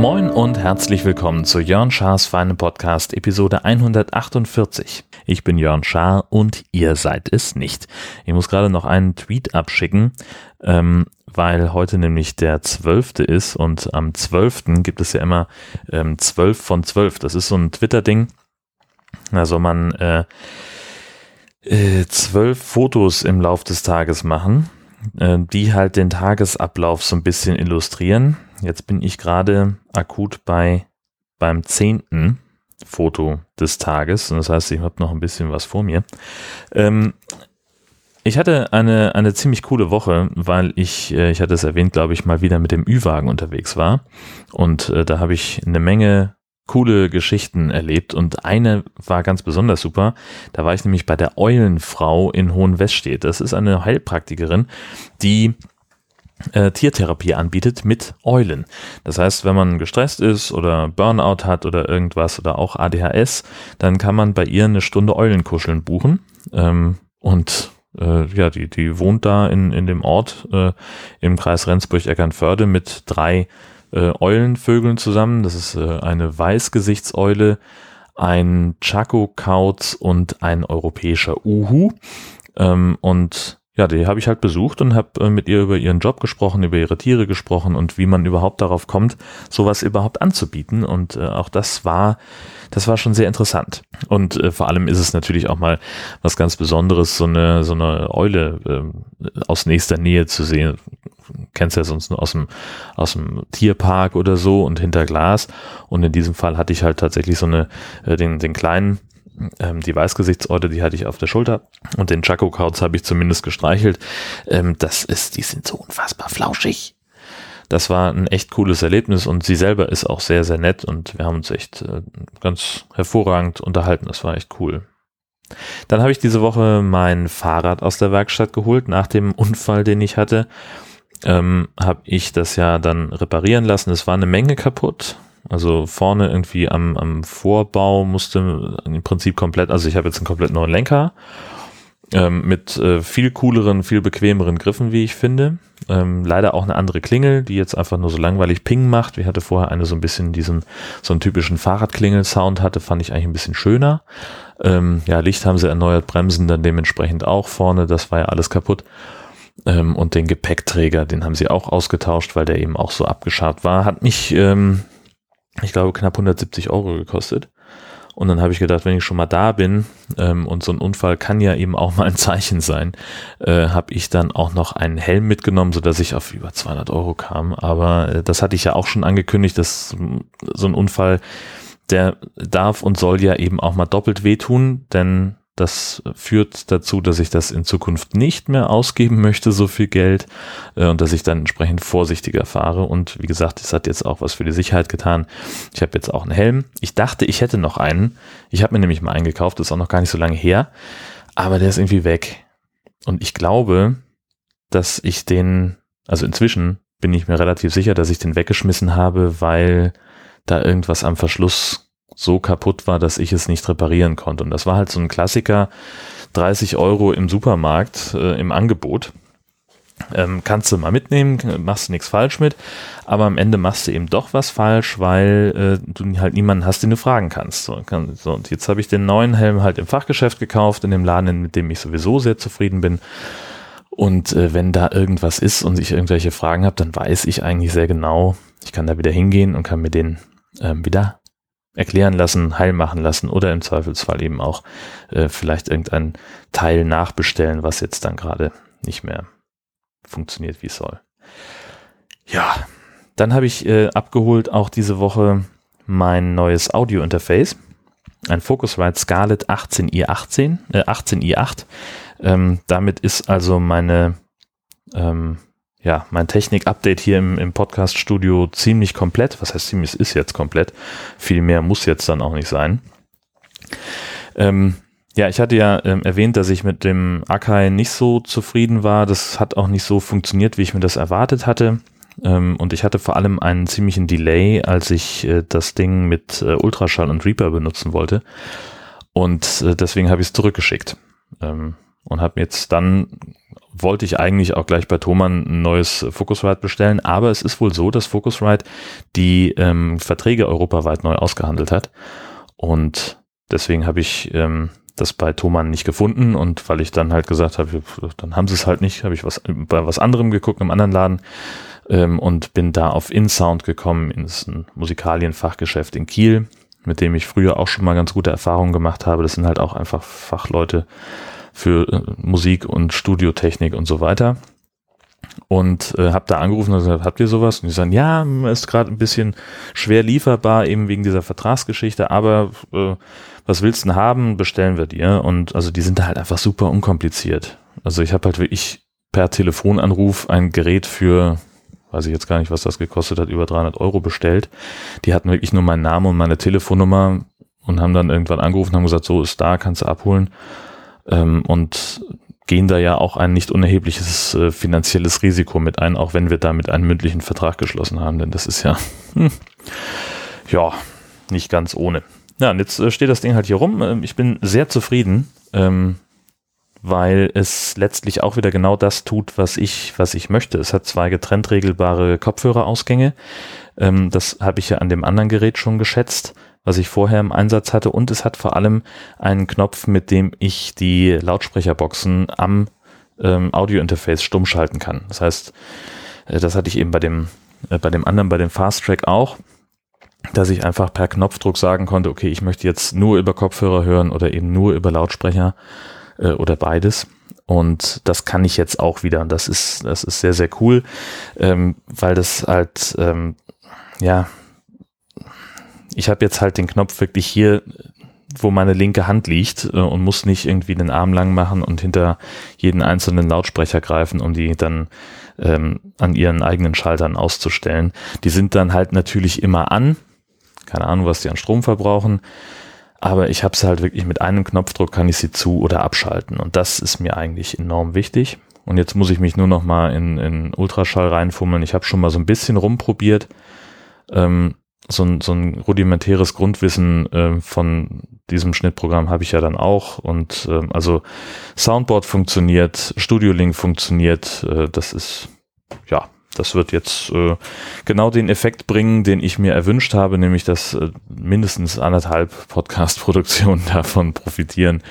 Moin und herzlich willkommen zu Jörn Schars Feine Podcast Episode 148. Ich bin Jörn Schaar und ihr seid es nicht. Ich muss gerade noch einen Tweet abschicken, ähm, weil heute nämlich der 12. ist und am 12. gibt es ja immer ähm, 12 von 12. Das ist so ein Twitter-Ding. Da soll man äh, äh, zwölf Fotos im Lauf des Tages machen, äh, die halt den Tagesablauf so ein bisschen illustrieren. Jetzt bin ich gerade akut bei beim zehnten Foto des Tages. Und das heißt, ich habe noch ein bisschen was vor mir. Ähm, ich hatte eine, eine ziemlich coole Woche, weil ich, äh, ich hatte es erwähnt, glaube ich, mal wieder mit dem Ü-Wagen unterwegs war. Und äh, da habe ich eine Menge coole Geschichten erlebt und eine war ganz besonders super. Da war ich nämlich bei der Eulenfrau in Hohenweststedt. Das ist eine Heilpraktikerin, die äh, Tiertherapie anbietet mit Eulen. Das heißt, wenn man gestresst ist oder Burnout hat oder irgendwas oder auch ADHS, dann kann man bei ihr eine Stunde Eulenkuscheln buchen. Ähm, und äh, ja, die, die wohnt da in, in dem Ort äh, im Kreis Rendsburg-Eckernförde mit drei äh, Eulenvögeln zusammen. Das ist äh, eine Weißgesichtseule, ein Chaco-Kauz und ein europäischer Uhu. Ähm, und ja, die habe ich halt besucht und habe äh, mit ihr über ihren Job gesprochen, über ihre Tiere gesprochen und wie man überhaupt darauf kommt, sowas überhaupt anzubieten. Und äh, auch das war, das war schon sehr interessant. Und äh, vor allem ist es natürlich auch mal was ganz Besonderes, so eine, so eine Eule äh, aus nächster Nähe zu sehen. Kennst ja sonst nur aus dem, aus dem Tierpark oder so und hinter Glas. Und in diesem Fall hatte ich halt tatsächlich so eine, äh, den, den kleinen ähm, die Weißgesichtsorte, die hatte ich auf der Schulter und den Chaco Kauz habe ich zumindest gestreichelt. Ähm, das ist, die sind so unfassbar flauschig. Das war ein echt cooles Erlebnis und sie selber ist auch sehr, sehr nett und wir haben uns echt äh, ganz hervorragend unterhalten. Das war echt cool. Dann habe ich diese Woche mein Fahrrad aus der Werkstatt geholt. Nach dem Unfall, den ich hatte, ähm, habe ich das ja dann reparieren lassen. Es war eine Menge kaputt. Also vorne irgendwie am, am Vorbau musste im Prinzip komplett, also ich habe jetzt einen komplett neuen Lenker ähm, mit äh, viel cooleren, viel bequemeren Griffen, wie ich finde. Ähm, leider auch eine andere Klingel, die jetzt einfach nur so langweilig Ping macht. Ich hatte vorher eine so ein bisschen diesen, so einen typischen Fahrradklingel-Sound hatte, fand ich eigentlich ein bisschen schöner. Ähm, ja, Licht haben sie erneuert, Bremsen dann dementsprechend auch vorne, das war ja alles kaputt. Ähm, und den Gepäckträger, den haben sie auch ausgetauscht, weil der eben auch so abgescharrt war. Hat mich ähm, ich glaube, knapp 170 Euro gekostet. Und dann habe ich gedacht, wenn ich schon mal da bin ähm, und so ein Unfall kann ja eben auch mal ein Zeichen sein, äh, habe ich dann auch noch einen Helm mitgenommen, so dass ich auf über 200 Euro kam. Aber äh, das hatte ich ja auch schon angekündigt, dass so ein Unfall, der darf und soll ja eben auch mal doppelt wehtun, denn das führt dazu, dass ich das in Zukunft nicht mehr ausgeben möchte, so viel Geld, äh, und dass ich dann entsprechend vorsichtiger fahre. Und wie gesagt, es hat jetzt auch was für die Sicherheit getan. Ich habe jetzt auch einen Helm. Ich dachte, ich hätte noch einen. Ich habe mir nämlich mal einen gekauft, das ist auch noch gar nicht so lange her. Aber der ist irgendwie weg. Und ich glaube, dass ich den, also inzwischen bin ich mir relativ sicher, dass ich den weggeschmissen habe, weil da irgendwas am Verschluss so kaputt war, dass ich es nicht reparieren konnte. Und das war halt so ein Klassiker, 30 Euro im Supermarkt äh, im Angebot. Ähm, kannst du mal mitnehmen, machst du nichts falsch mit, aber am Ende machst du eben doch was falsch, weil äh, du halt niemanden hast, den du fragen kannst. So, kann, so und jetzt habe ich den neuen Helm halt im Fachgeschäft gekauft, in dem Laden, mit dem ich sowieso sehr zufrieden bin. Und äh, wenn da irgendwas ist und ich irgendwelche Fragen habe, dann weiß ich eigentlich sehr genau, ich kann da wieder hingehen und kann mir den ähm, wieder erklären lassen, heil machen lassen oder im Zweifelsfall eben auch äh, vielleicht irgendein Teil nachbestellen, was jetzt dann gerade nicht mehr funktioniert, wie es soll. Ja, dann habe ich äh, abgeholt auch diese Woche mein neues Audio-Interface, ein Focusrite Scarlett 18i18, äh, 18i8. Ähm, damit ist also meine ähm, ja, mein Technik-Update hier im, im Podcast-Studio ziemlich komplett. Was heißt ziemlich? Ist jetzt komplett. Viel mehr muss jetzt dann auch nicht sein. Ähm, ja, ich hatte ja ähm, erwähnt, dass ich mit dem Akai nicht so zufrieden war. Das hat auch nicht so funktioniert, wie ich mir das erwartet hatte. Ähm, und ich hatte vor allem einen ziemlichen Delay, als ich äh, das Ding mit äh, Ultraschall und Reaper benutzen wollte. Und äh, deswegen habe ich es zurückgeschickt. Ähm, und habe jetzt dann, wollte ich eigentlich auch gleich bei Thomann ein neues Focusrite bestellen, aber es ist wohl so, dass Focusrite die ähm, Verträge europaweit neu ausgehandelt hat. Und deswegen habe ich ähm, das bei Thomann nicht gefunden und weil ich dann halt gesagt habe, dann haben sie es halt nicht, habe ich was bei was anderem geguckt, im anderen Laden ähm, und bin da auf InSound gekommen, ins Musikalienfachgeschäft in Kiel, mit dem ich früher auch schon mal ganz gute Erfahrungen gemacht habe. Das sind halt auch einfach Fachleute für äh, Musik und Studiotechnik und so weiter. Und äh, habe da angerufen und gesagt, habt ihr sowas? Und die sagen, ja, ist gerade ein bisschen schwer lieferbar, eben wegen dieser Vertragsgeschichte, aber äh, was willst du denn haben, bestellen wir dir. Und also die sind da halt einfach super unkompliziert. Also ich habe halt wirklich per Telefonanruf ein Gerät für, weiß ich jetzt gar nicht, was das gekostet hat, über 300 Euro bestellt. Die hatten wirklich nur meinen Namen und meine Telefonnummer und haben dann irgendwann angerufen und haben gesagt, so ist da, kannst du abholen ähm, und gehen da ja auch ein nicht unerhebliches äh, finanzielles Risiko mit ein, auch wenn wir damit einen mündlichen Vertrag geschlossen haben, denn das ist ja, hm, ja, nicht ganz ohne. Ja, und jetzt äh, steht das Ding halt hier rum. Ähm, ich bin sehr zufrieden, ähm, weil es letztlich auch wieder genau das tut, was ich, was ich möchte. Es hat zwei getrennt regelbare Kopfhörerausgänge. Ähm, das habe ich ja an dem anderen Gerät schon geschätzt was ich vorher im Einsatz hatte. Und es hat vor allem einen Knopf, mit dem ich die Lautsprecherboxen am ähm, Audio-Interface stumm schalten kann. Das heißt, äh, das hatte ich eben bei dem, äh, bei dem anderen, bei dem Fast Track auch, dass ich einfach per Knopfdruck sagen konnte, okay, ich möchte jetzt nur über Kopfhörer hören oder eben nur über Lautsprecher äh, oder beides. Und das kann ich jetzt auch wieder. Und das ist, das ist sehr, sehr cool, ähm, weil das halt, ähm, ja, ich habe jetzt halt den Knopf wirklich hier, wo meine linke Hand liegt äh, und muss nicht irgendwie den Arm lang machen und hinter jeden einzelnen Lautsprecher greifen, um die dann ähm, an ihren eigenen Schaltern auszustellen. Die sind dann halt natürlich immer an. Keine Ahnung, was die an Strom verbrauchen. Aber ich habe es halt wirklich mit einem Knopfdruck kann ich sie zu oder abschalten. Und das ist mir eigentlich enorm wichtig. Und jetzt muss ich mich nur noch mal in, in Ultraschall reinfummeln. Ich habe schon mal so ein bisschen rumprobiert. Ähm, so ein, so ein rudimentäres Grundwissen äh, von diesem Schnittprogramm habe ich ja dann auch. Und äh, also Soundboard funktioniert, Studio Link funktioniert. Äh, das ist, ja, das wird jetzt äh, genau den Effekt bringen, den ich mir erwünscht habe, nämlich dass äh, mindestens anderthalb Podcast-Produktionen davon profitieren,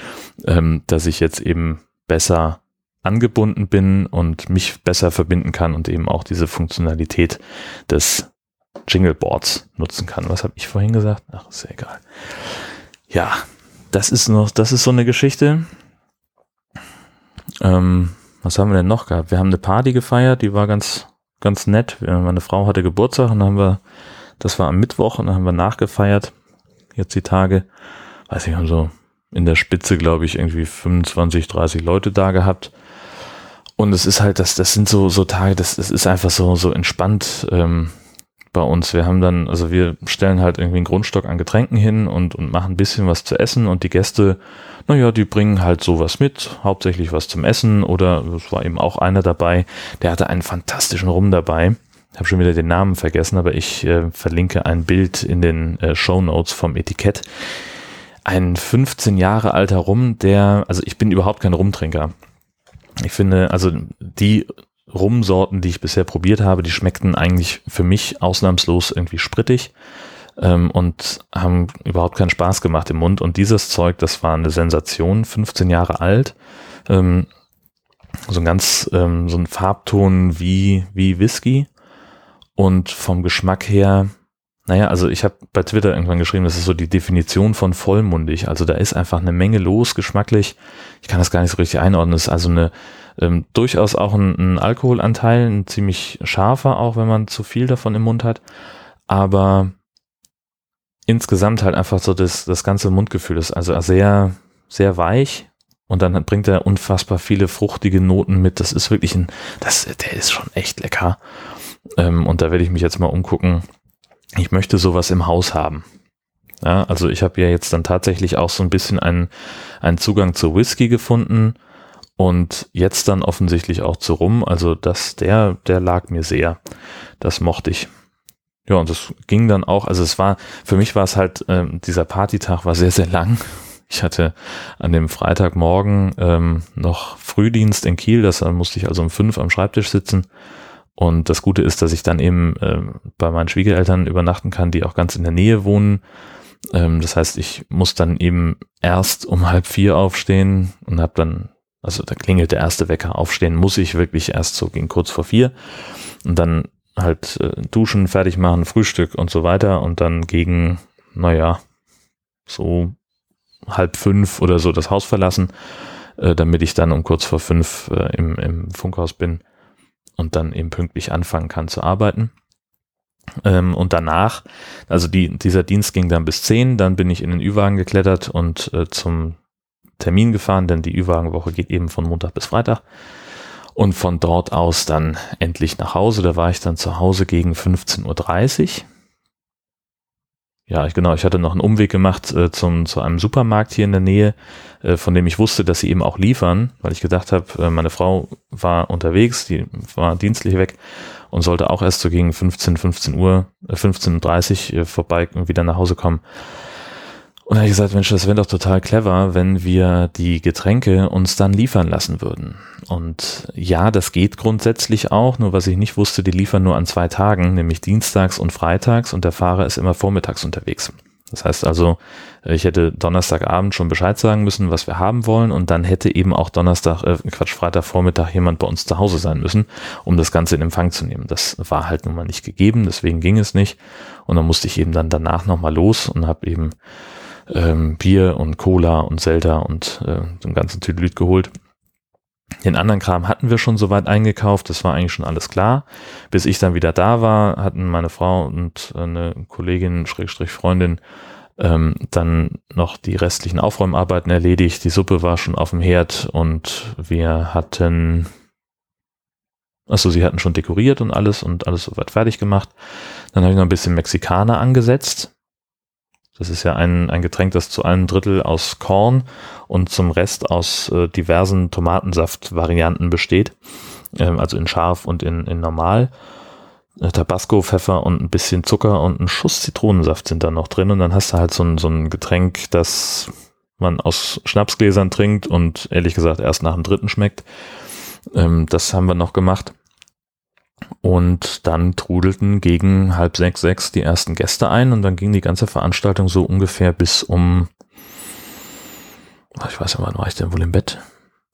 ähm, dass ich jetzt eben besser angebunden bin und mich besser verbinden kann und eben auch diese Funktionalität des Jingleboards nutzen kann. Was habe ich vorhin gesagt? Ach, ist ja egal. Ja, das ist noch, das ist so eine Geschichte. Ähm, was haben wir denn noch gehabt? Wir haben eine Party gefeiert, die war ganz, ganz nett. Meine Frau hatte Geburtstag und dann haben wir, das war am Mittwoch und dann haben wir nachgefeiert. Jetzt die Tage, weiß ich, haben so in der Spitze, glaube ich, irgendwie 25, 30 Leute da gehabt. Und es ist halt, das, das sind so, so Tage, das, das ist einfach so, so entspannt. Ähm, bei uns. Wir haben dann, also wir stellen halt irgendwie einen Grundstock an Getränken hin und, und machen ein bisschen was zu essen und die Gäste, naja, die bringen halt sowas mit, hauptsächlich was zum Essen oder es war eben auch einer dabei, der hatte einen fantastischen Rum dabei. Ich habe schon wieder den Namen vergessen, aber ich äh, verlinke ein Bild in den äh, Show Notes vom Etikett. Ein 15 Jahre alter Rum, der, also ich bin überhaupt kein Rumtrinker. Ich finde, also die Rumsorten, die ich bisher probiert habe, die schmeckten eigentlich für mich ausnahmslos irgendwie sprittig ähm, und haben überhaupt keinen Spaß gemacht im Mund. Und dieses Zeug, das war eine Sensation, 15 Jahre alt. Ähm, so ein ganz, ähm, so ein Farbton wie, wie Whisky. Und vom Geschmack her, naja, also ich habe bei Twitter irgendwann geschrieben, das ist so die Definition von vollmundig. Also da ist einfach eine Menge los, geschmacklich. Ich kann das gar nicht so richtig einordnen. Das ist also eine, ähm, durchaus auch ein, ein Alkoholanteil, ein ziemlich scharfer, auch wenn man zu viel davon im Mund hat. Aber insgesamt halt einfach so das, das ganze Mundgefühl ist also sehr, sehr weich und dann bringt er unfassbar viele fruchtige Noten mit. Das ist wirklich ein, das, der ist schon echt lecker. Ähm, und da werde ich mich jetzt mal umgucken. Ich möchte sowas im Haus haben. Ja, also ich habe ja jetzt dann tatsächlich auch so ein bisschen einen, einen Zugang zu Whisky gefunden und jetzt dann offensichtlich auch zu rum. Also das, der, der lag mir sehr. Das mochte ich. Ja, und das ging dann auch, also es war, für mich war es halt, ähm, dieser Partytag war sehr, sehr lang. Ich hatte an dem Freitagmorgen ähm, noch Frühdienst in Kiel, das musste ich also um fünf am Schreibtisch sitzen. Und das Gute ist, dass ich dann eben äh, bei meinen Schwiegereltern übernachten kann, die auch ganz in der Nähe wohnen. Ähm, das heißt, ich muss dann eben erst um halb vier aufstehen und habe dann, also da klingelt der erste Wecker, aufstehen muss ich wirklich erst so gegen kurz vor vier und dann halt äh, duschen, fertig machen, Frühstück und so weiter und dann gegen, naja, so halb fünf oder so das Haus verlassen, äh, damit ich dann um kurz vor fünf äh, im, im Funkhaus bin und dann eben pünktlich anfangen kann zu arbeiten. Ähm, und danach, also die, dieser Dienst ging dann bis zehn, dann bin ich in den Ü-Wagen geklettert und äh, zum Termin gefahren, denn die Ü-Wagenwoche geht eben von Montag bis Freitag. Und von dort aus dann endlich nach Hause. Da war ich dann zu Hause gegen 15.30 Uhr. Ja, ich, genau, ich hatte noch einen Umweg gemacht äh, zum, zu einem Supermarkt hier in der Nähe, äh, von dem ich wusste, dass sie eben auch liefern, weil ich gedacht habe, äh, meine Frau war unterwegs, die war dienstlich weg und sollte auch erst so gegen 15, 15 Uhr, äh, 15.30 Uhr äh, vorbei und wieder nach Hause kommen. Und da habe ich gesagt, Mensch, das wäre doch total clever, wenn wir die Getränke uns dann liefern lassen würden. Und ja, das geht grundsätzlich auch, nur was ich nicht wusste, die liefern nur an zwei Tagen, nämlich dienstags und freitags und der Fahrer ist immer vormittags unterwegs. Das heißt also, ich hätte Donnerstagabend schon Bescheid sagen müssen, was wir haben wollen und dann hätte eben auch Donnerstag, äh, Quatsch, Freitagvormittag jemand bei uns zu Hause sein müssen, um das Ganze in Empfang zu nehmen. Das war halt nun mal nicht gegeben, deswegen ging es nicht und dann musste ich eben dann danach nochmal los und habe eben ähm, Bier und Cola und Zelda und äh, den ganzen Tüdelüt geholt. Den anderen Kram hatten wir schon soweit eingekauft, das war eigentlich schon alles klar. Bis ich dann wieder da war, hatten meine Frau und eine Kollegin, Schrägstrich Freundin, ähm, dann noch die restlichen Aufräumarbeiten erledigt. Die Suppe war schon auf dem Herd und wir hatten, achso, sie hatten schon dekoriert und alles und alles soweit fertig gemacht. Dann habe ich noch ein bisschen Mexikaner angesetzt. Das ist ja ein, ein Getränk, das zu einem Drittel aus Korn und zum Rest aus äh, diversen Tomatensaft-Varianten besteht. Ähm, also in scharf und in, in normal. Äh, Tabasco, Pfeffer und ein bisschen Zucker und ein Schuss Zitronensaft sind da noch drin. Und dann hast du halt so ein, so ein Getränk, das man aus Schnapsgläsern trinkt und ehrlich gesagt erst nach dem dritten schmeckt. Ähm, das haben wir noch gemacht. Und dann trudelten gegen halb sechs, sechs die ersten Gäste ein und dann ging die ganze Veranstaltung so ungefähr bis um, ich weiß ja, wann war ich denn wohl im Bett?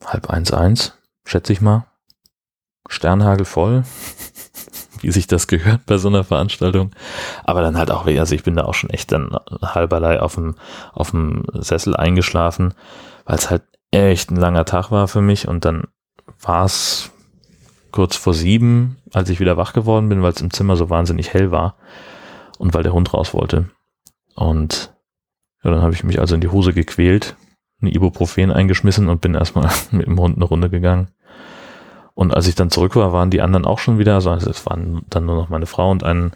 Halb eins, eins, schätze ich mal. Sternhagel voll, wie sich das gehört bei so einer Veranstaltung. Aber dann halt auch, also ich bin da auch schon echt dann halberlei auf dem, auf dem Sessel eingeschlafen, weil es halt echt ein langer Tag war für mich und dann war es kurz vor sieben, als ich wieder wach geworden bin, weil es im Zimmer so wahnsinnig hell war und weil der Hund raus wollte. Und ja, dann habe ich mich also in die Hose gequält, ein Ibuprofen eingeschmissen und bin erstmal mit dem Hund eine Runde gegangen. Und als ich dann zurück war, waren die anderen auch schon wieder, also es waren dann nur noch meine Frau und ein,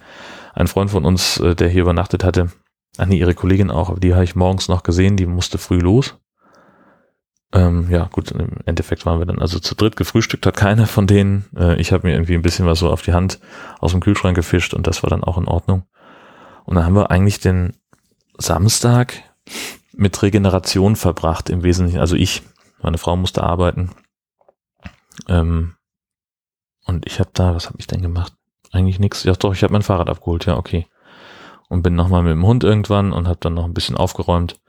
ein Freund von uns, äh, der hier übernachtet hatte. Ah nee, ihre Kollegin auch, aber die habe ich morgens noch gesehen, die musste früh los. Ähm, ja, gut, im Endeffekt waren wir dann also zu dritt. Gefrühstückt hat keiner von denen. Äh, ich habe mir irgendwie ein bisschen was so auf die Hand aus dem Kühlschrank gefischt und das war dann auch in Ordnung. Und dann haben wir eigentlich den Samstag mit Regeneration verbracht im Wesentlichen. Also ich, meine Frau musste arbeiten. Ähm, und ich habe da, was habe ich denn gemacht? Eigentlich nichts. Ja doch, ich habe mein Fahrrad abgeholt, ja, okay. Und bin nochmal mit dem Hund irgendwann und habe dann noch ein bisschen aufgeräumt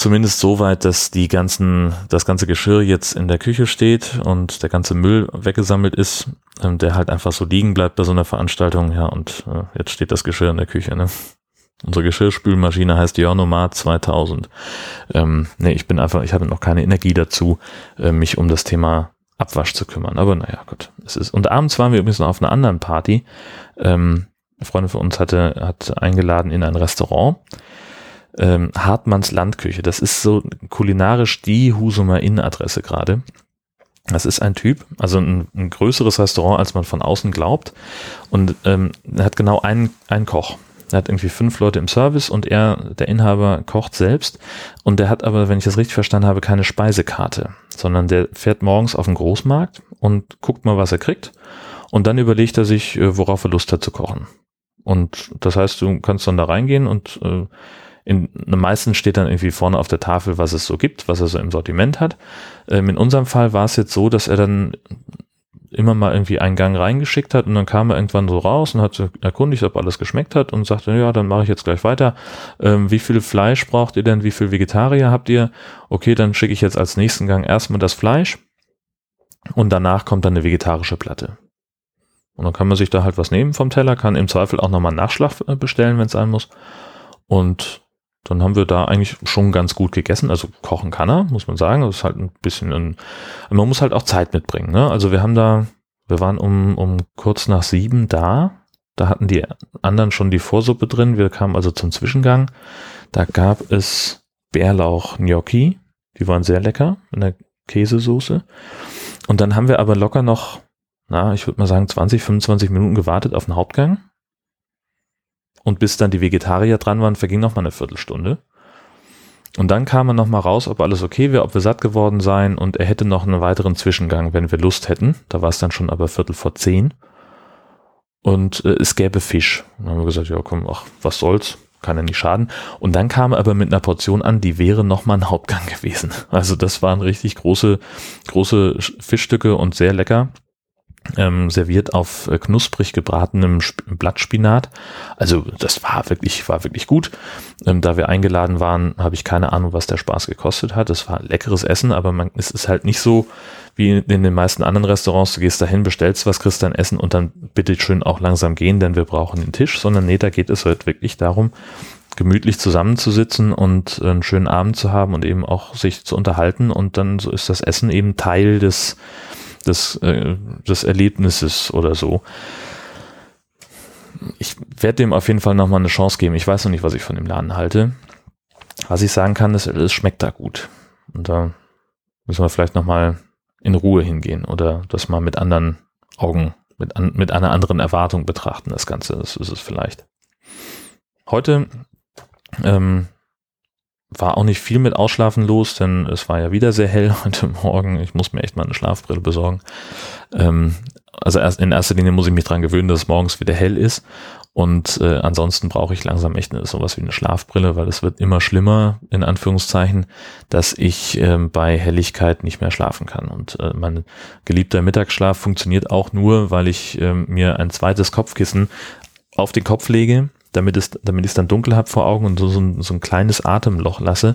Zumindest so weit, dass die ganzen, das ganze Geschirr jetzt in der Küche steht und der ganze Müll weggesammelt ist, ähm, der halt einfach so liegen bleibt bei so einer Veranstaltung. Ja, und äh, jetzt steht das Geschirr in der Küche, ne? Unsere Geschirrspülmaschine heißt Ionomat 2000. Ähm, nee, ich bin einfach, ich habe noch keine Energie dazu, äh, mich um das Thema Abwasch zu kümmern. Aber naja, gut. Es ist, und abends waren wir übrigens noch auf einer anderen Party. Ähm, eine Freundin von uns hatte, hat eingeladen in ein Restaurant ähm, Hartmanns Landküche. Das ist so kulinarisch die Husumer Innenadresse gerade. Das ist ein Typ, also ein, ein, größeres Restaurant, als man von außen glaubt. Und ähm, er hat genau einen, einen Koch. Er hat irgendwie fünf Leute im Service und er, der Inhaber, kocht selbst. Und der hat aber, wenn ich das richtig verstanden habe, keine Speisekarte, sondern der fährt morgens auf den Großmarkt und guckt mal, was er kriegt. Und dann überlegt er sich, äh, worauf er Lust hat zu kochen. Und das heißt, du kannst dann da reingehen und äh, in den meisten steht dann irgendwie vorne auf der Tafel, was es so gibt, was er so im Sortiment hat. Ähm, in unserem Fall war es jetzt so, dass er dann immer mal irgendwie einen Gang reingeschickt hat und dann kam er irgendwann so raus und hat erkundigt, ob alles geschmeckt hat und sagte, ja, dann mache ich jetzt gleich weiter. Ähm, wie viel Fleisch braucht ihr denn? Wie viel Vegetarier habt ihr? Okay, dann schicke ich jetzt als nächsten Gang erstmal das Fleisch und danach kommt dann eine vegetarische Platte. Und dann kann man sich da halt was nehmen vom Teller, kann im Zweifel auch nochmal Nachschlag äh, bestellen, wenn es sein muss. Und dann haben wir da eigentlich schon ganz gut gegessen. Also kochen kann er, muss man sagen. Das ist halt ein bisschen ein, man muss halt auch Zeit mitbringen. Ne? Also wir haben da, wir waren um, um kurz nach sieben da. Da hatten die anderen schon die Vorsuppe drin. Wir kamen also zum Zwischengang. Da gab es Bärlauch-Gnocchi. Die waren sehr lecker in der Käsesoße. Und dann haben wir aber locker noch, na, ich würde mal sagen 20, 25 Minuten gewartet auf den Hauptgang. Und bis dann die Vegetarier dran waren, verging noch mal eine Viertelstunde. Und dann kam er noch mal raus, ob alles okay wäre, ob wir satt geworden seien und er hätte noch einen weiteren Zwischengang, wenn wir Lust hätten. Da war es dann schon aber Viertel vor zehn. Und äh, es gäbe Fisch. Dann haben wir gesagt, ja komm, ach, was soll's, kann ja nicht schaden. Und dann kam er aber mit einer Portion an, die wäre noch mal ein Hauptgang gewesen. Also das waren richtig große, große Fischstücke und sehr lecker ähm, serviert auf äh, knusprig gebratenem Sp Blattspinat. Also das war wirklich, war wirklich gut. Ähm, da wir eingeladen waren, habe ich keine Ahnung, was der Spaß gekostet hat. Es war leckeres Essen, aber man, es ist halt nicht so wie in den meisten anderen Restaurants. Du gehst dahin, bestellst was, kriegst dein Essen und dann bitte schön auch langsam gehen, denn wir brauchen den Tisch. Sondern nee, da geht es halt wirklich darum, gemütlich zusammenzusitzen und einen schönen Abend zu haben und eben auch sich zu unterhalten. Und dann so ist das Essen eben Teil des des, äh, des Erlebnisses oder so. Ich werde dem auf jeden Fall nochmal eine Chance geben. Ich weiß noch nicht, was ich von dem Laden halte. Was ich sagen kann, ist, es schmeckt da gut. Und da müssen wir vielleicht nochmal in Ruhe hingehen oder das mal mit anderen Augen, mit, an, mit einer anderen Erwartung betrachten, das Ganze. Das ist es vielleicht. Heute ähm, war auch nicht viel mit Ausschlafen los, denn es war ja wieder sehr hell heute Morgen. Ich muss mir echt mal eine Schlafbrille besorgen. Ähm, also erst in erster Linie muss ich mich dran gewöhnen, dass es morgens wieder hell ist. Und äh, ansonsten brauche ich langsam echt eine, sowas wie eine Schlafbrille, weil es wird immer schlimmer, in Anführungszeichen, dass ich äh, bei Helligkeit nicht mehr schlafen kann. Und äh, mein geliebter Mittagsschlaf funktioniert auch nur, weil ich äh, mir ein zweites Kopfkissen auf den Kopf lege, damit es, damit ich es dann dunkel habe vor Augen und so, so, ein, so ein kleines Atemloch lasse,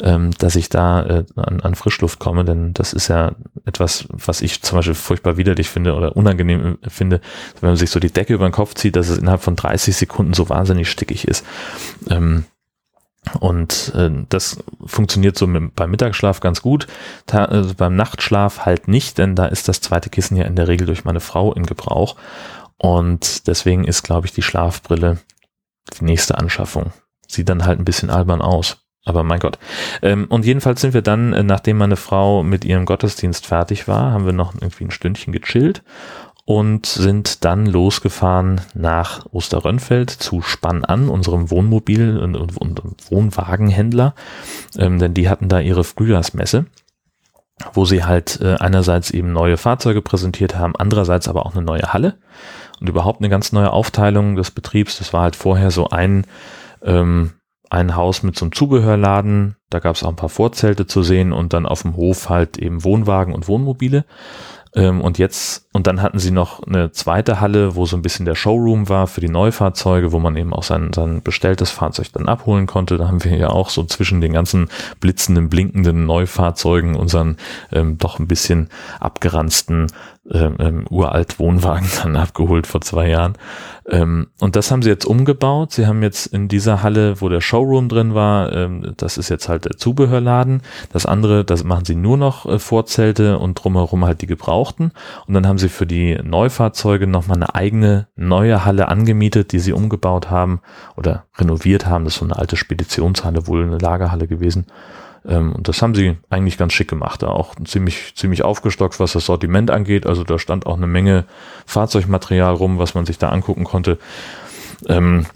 ähm, dass ich da äh, an, an Frischluft komme, denn das ist ja etwas, was ich zum Beispiel furchtbar widerlich finde oder unangenehm finde, wenn man sich so die Decke über den Kopf zieht, dass es innerhalb von 30 Sekunden so wahnsinnig stickig ist. Ähm, und äh, das funktioniert so mit, beim Mittagsschlaf ganz gut, Ta also beim Nachtschlaf halt nicht, denn da ist das zweite Kissen ja in der Regel durch meine Frau in Gebrauch. Und deswegen ist, glaube ich, die Schlafbrille die nächste Anschaffung. Sieht dann halt ein bisschen albern aus. Aber mein Gott. Ähm, und jedenfalls sind wir dann, äh, nachdem meine Frau mit ihrem Gottesdienst fertig war, haben wir noch irgendwie ein Stündchen gechillt und sind dann losgefahren nach Osterrönfeld zu Spann an, unserem Wohnmobil- und, und, und Wohnwagenhändler, ähm, denn die hatten da ihre Frühjahrsmesse wo sie halt äh, einerseits eben neue Fahrzeuge präsentiert haben, andererseits aber auch eine neue Halle und überhaupt eine ganz neue Aufteilung des Betriebs. Das war halt vorher so ein, ähm, ein Haus mit so einem Zubehörladen, da gab es auch ein paar Vorzelte zu sehen und dann auf dem Hof halt eben Wohnwagen und Wohnmobile. Ähm, und jetzt, und dann hatten sie noch eine zweite Halle, wo so ein bisschen der Showroom war für die Neufahrzeuge, wo man eben auch sein, sein bestelltes Fahrzeug dann abholen konnte. Da haben wir ja auch so zwischen den ganzen blitzenden, blinkenden Neufahrzeugen unseren ähm, doch ein bisschen abgeranzten ähm, ähm, uralt Wohnwagen dann abgeholt vor zwei Jahren. Ähm, und das haben sie jetzt umgebaut. Sie haben jetzt in dieser Halle, wo der Showroom drin war, ähm, das ist jetzt halt der Zubehörladen. Das andere, das machen sie nur noch äh, Vorzelte und drumherum halt die Gebrauchten. Und dann haben sie für die Neufahrzeuge nochmal eine eigene neue Halle angemietet, die sie umgebaut haben oder renoviert haben. Das ist so eine alte Speditionshalle, wohl eine Lagerhalle gewesen. Ähm, und das haben sie eigentlich ganz schick gemacht. Da auch ziemlich, ziemlich aufgestockt, was das Sortiment angeht. Also da stand auch eine Menge Fahrzeugmaterial rum, was man sich da angucken konnte. Ähm,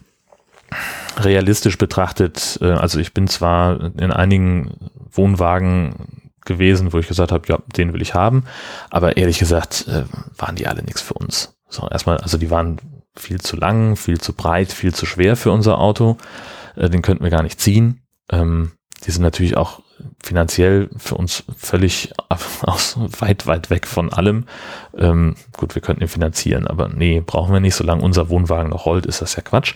realistisch betrachtet, äh, also ich bin zwar in einigen Wohnwagen gewesen, wo ich gesagt habe, ja, den will ich haben, aber ehrlich gesagt äh, waren die alle nichts für uns. So, erstmal, also die waren viel zu lang, viel zu breit, viel zu schwer für unser Auto. Äh, den könnten wir gar nicht ziehen. Ähm, die sind natürlich auch finanziell für uns völlig aus, weit, weit weg von allem. Ähm, gut, wir könnten ihn finanzieren, aber nee, brauchen wir nicht. Solange unser Wohnwagen noch rollt, ist das ja Quatsch.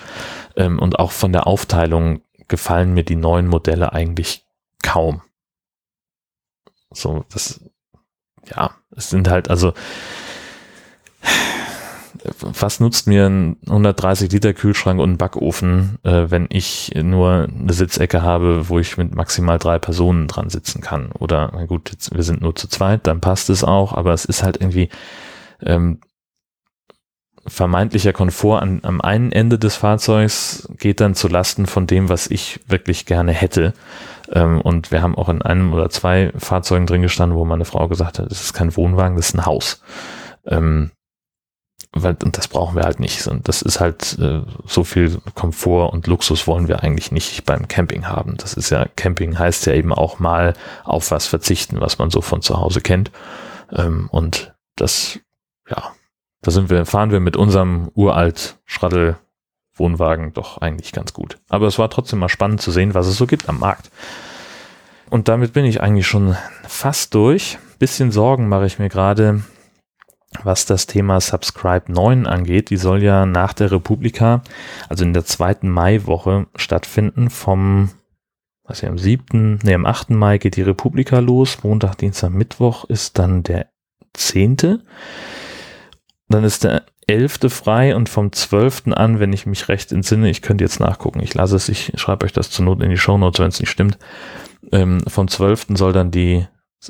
Ähm, und auch von der Aufteilung gefallen mir die neuen Modelle eigentlich kaum. So, das, ja, es sind halt, also, was nutzt mir ein 130 Liter Kühlschrank und ein Backofen, äh, wenn ich nur eine Sitzecke habe, wo ich mit maximal drei Personen dran sitzen kann? Oder, na gut, jetzt, wir sind nur zu zweit, dann passt es auch, aber es ist halt irgendwie ähm, vermeintlicher Komfort an, am einen Ende des Fahrzeugs geht dann zu Lasten von dem, was ich wirklich gerne hätte. Ähm, und wir haben auch in einem oder zwei Fahrzeugen drin gestanden, wo meine Frau gesagt hat, es ist kein Wohnwagen, das ist ein Haus. Ähm, weil, und das brauchen wir halt nicht. Und das ist halt äh, so viel Komfort und Luxus wollen wir eigentlich nicht beim Camping haben. Das ist ja, Camping heißt ja eben auch mal auf was verzichten, was man so von zu Hause kennt. Ähm, und das, ja, da sind wir, fahren wir mit unserem uralt Schraddel Wohnwagen doch eigentlich ganz gut. Aber es war trotzdem mal spannend zu sehen, was es so gibt am Markt. Und damit bin ich eigentlich schon fast durch. Bisschen Sorgen mache ich mir gerade, was das Thema Subscribe 9 angeht. Die soll ja nach der Republika, also in der zweiten Maiwoche stattfinden. Vom, was ja am siebten, nee, am achten Mai geht die Republika los. Montag, Dienstag, Mittwoch ist dann der zehnte. Dann ist der 11. frei und vom 12. an, wenn ich mich recht entsinne, ich könnte jetzt nachgucken, ich lasse es, ich schreibe euch das zur Not in die Show Notes, wenn es nicht stimmt. Ähm, vom 12. soll dann die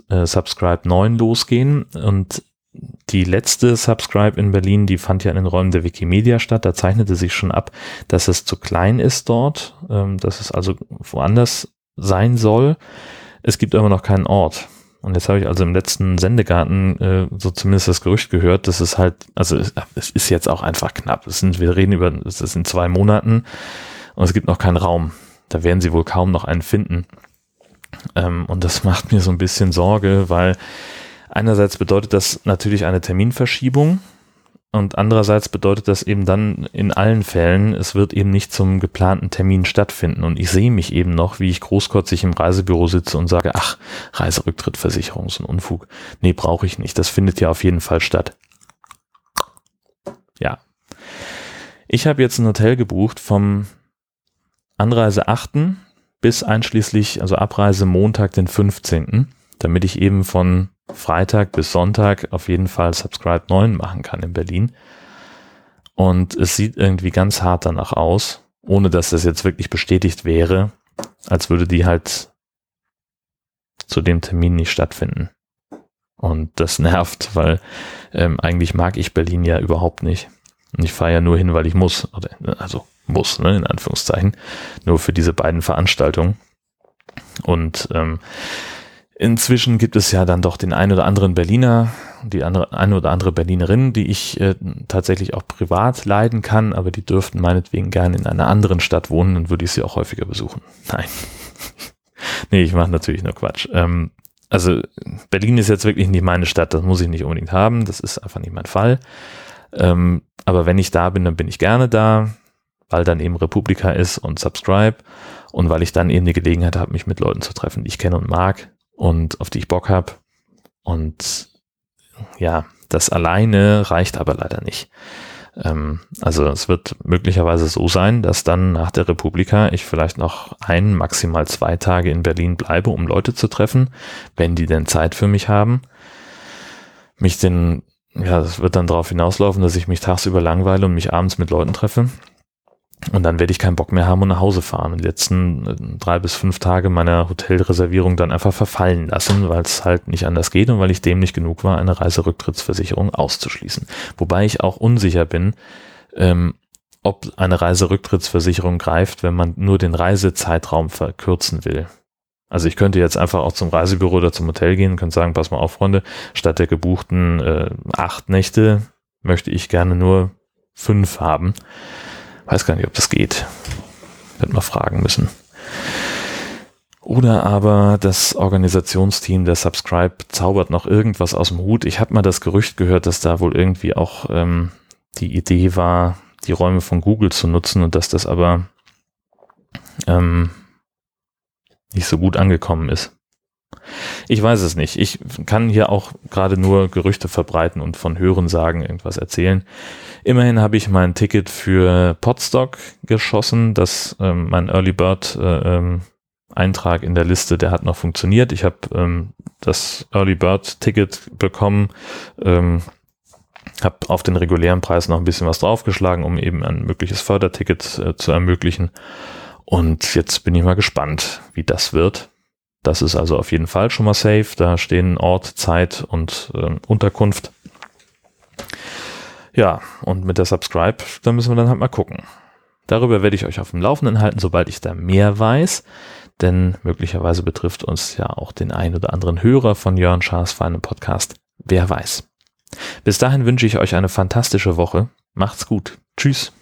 äh, Subscribe 9 losgehen und die letzte Subscribe in Berlin, die fand ja in den Räumen der Wikimedia statt. Da zeichnete sich schon ab, dass es zu klein ist dort, ähm, dass es also woanders sein soll. Es gibt aber noch keinen Ort. Und jetzt habe ich also im letzten Sendegarten äh, so zumindest das Gerücht gehört, dass es halt, also es, es ist jetzt auch einfach knapp. Es sind, wir reden über, es in zwei Monaten und es gibt noch keinen Raum. Da werden sie wohl kaum noch einen finden. Ähm, und das macht mir so ein bisschen Sorge, weil einerseits bedeutet das natürlich eine Terminverschiebung und andererseits bedeutet das eben dann in allen Fällen, es wird eben nicht zum geplanten Termin stattfinden. Und ich sehe mich eben noch, wie ich großkotzig im Reisebüro sitze und sage, ach, Reiserücktrittversicherung ist ein Unfug. Nee, brauche ich nicht. Das findet ja auf jeden Fall statt. Ja. Ich habe jetzt ein Hotel gebucht vom Anreise 8. bis einschließlich, also Abreise Montag, den 15., damit ich eben von Freitag bis Sonntag auf jeden Fall Subscribe 9 machen kann in Berlin. Und es sieht irgendwie ganz hart danach aus, ohne dass das jetzt wirklich bestätigt wäre, als würde die halt zu dem Termin nicht stattfinden. Und das nervt, weil ähm, eigentlich mag ich Berlin ja überhaupt nicht. Und ich fahre ja nur hin, weil ich muss, also muss, ne, in Anführungszeichen, nur für diese beiden Veranstaltungen. Und ähm, Inzwischen gibt es ja dann doch den ein oder anderen Berliner, die andere, eine oder andere Berlinerin, die ich äh, tatsächlich auch privat leiden kann, aber die dürften meinetwegen gerne in einer anderen Stadt wohnen, dann würde ich sie auch häufiger besuchen. Nein. nee, ich mache natürlich nur Quatsch. Ähm, also Berlin ist jetzt wirklich nicht meine Stadt, das muss ich nicht unbedingt haben, das ist einfach nicht mein Fall. Ähm, aber wenn ich da bin, dann bin ich gerne da, weil dann eben Republika ist und Subscribe und weil ich dann eben die Gelegenheit habe, mich mit Leuten zu treffen, die ich kenne und mag und auf die ich Bock habe. Und ja, das alleine reicht aber leider nicht. Ähm, also es wird möglicherweise so sein, dass dann nach der Republika ich vielleicht noch ein, maximal zwei Tage in Berlin bleibe, um Leute zu treffen, wenn die denn Zeit für mich haben. Mich denn, ja, das wird dann darauf hinauslaufen, dass ich mich tagsüber langweile und mich abends mit Leuten treffe. Und dann werde ich keinen Bock mehr haben und nach Hause fahren. Die letzten äh, drei bis fünf Tage meiner Hotelreservierung dann einfach verfallen lassen, weil es halt nicht anders geht und weil ich dem nicht genug war, eine Reiserücktrittsversicherung auszuschließen. Wobei ich auch unsicher bin, ähm, ob eine Reiserücktrittsversicherung greift, wenn man nur den Reisezeitraum verkürzen will. Also ich könnte jetzt einfach auch zum Reisebüro oder zum Hotel gehen und könnte sagen, pass mal auf, Freunde, statt der gebuchten äh, acht Nächte möchte ich gerne nur fünf haben. Weiß gar nicht, ob das geht. Wird mal fragen müssen. Oder aber das Organisationsteam der Subscribe zaubert noch irgendwas aus dem Hut. Ich habe mal das Gerücht gehört, dass da wohl irgendwie auch ähm, die Idee war, die Räume von Google zu nutzen und dass das aber ähm, nicht so gut angekommen ist. Ich weiß es nicht. Ich kann hier auch gerade nur Gerüchte verbreiten und von Hören sagen irgendwas erzählen. Immerhin habe ich mein Ticket für Podstock geschossen, dass ähm, mein Early Bird äh, ähm, Eintrag in der Liste, der hat noch funktioniert. Ich habe ähm, das Early Bird Ticket bekommen, ähm, habe auf den regulären Preis noch ein bisschen was draufgeschlagen, um eben ein mögliches Förderticket äh, zu ermöglichen. Und jetzt bin ich mal gespannt, wie das wird. Das ist also auf jeden Fall schon mal safe. Da stehen Ort, Zeit und äh, Unterkunft. Ja, und mit der Subscribe, da müssen wir dann halt mal gucken. Darüber werde ich euch auf dem Laufenden halten, sobald ich da mehr weiß. Denn möglicherweise betrifft uns ja auch den ein oder anderen Hörer von Jörn Schaas feinem Podcast. Wer weiß. Bis dahin wünsche ich euch eine fantastische Woche. Macht's gut. Tschüss.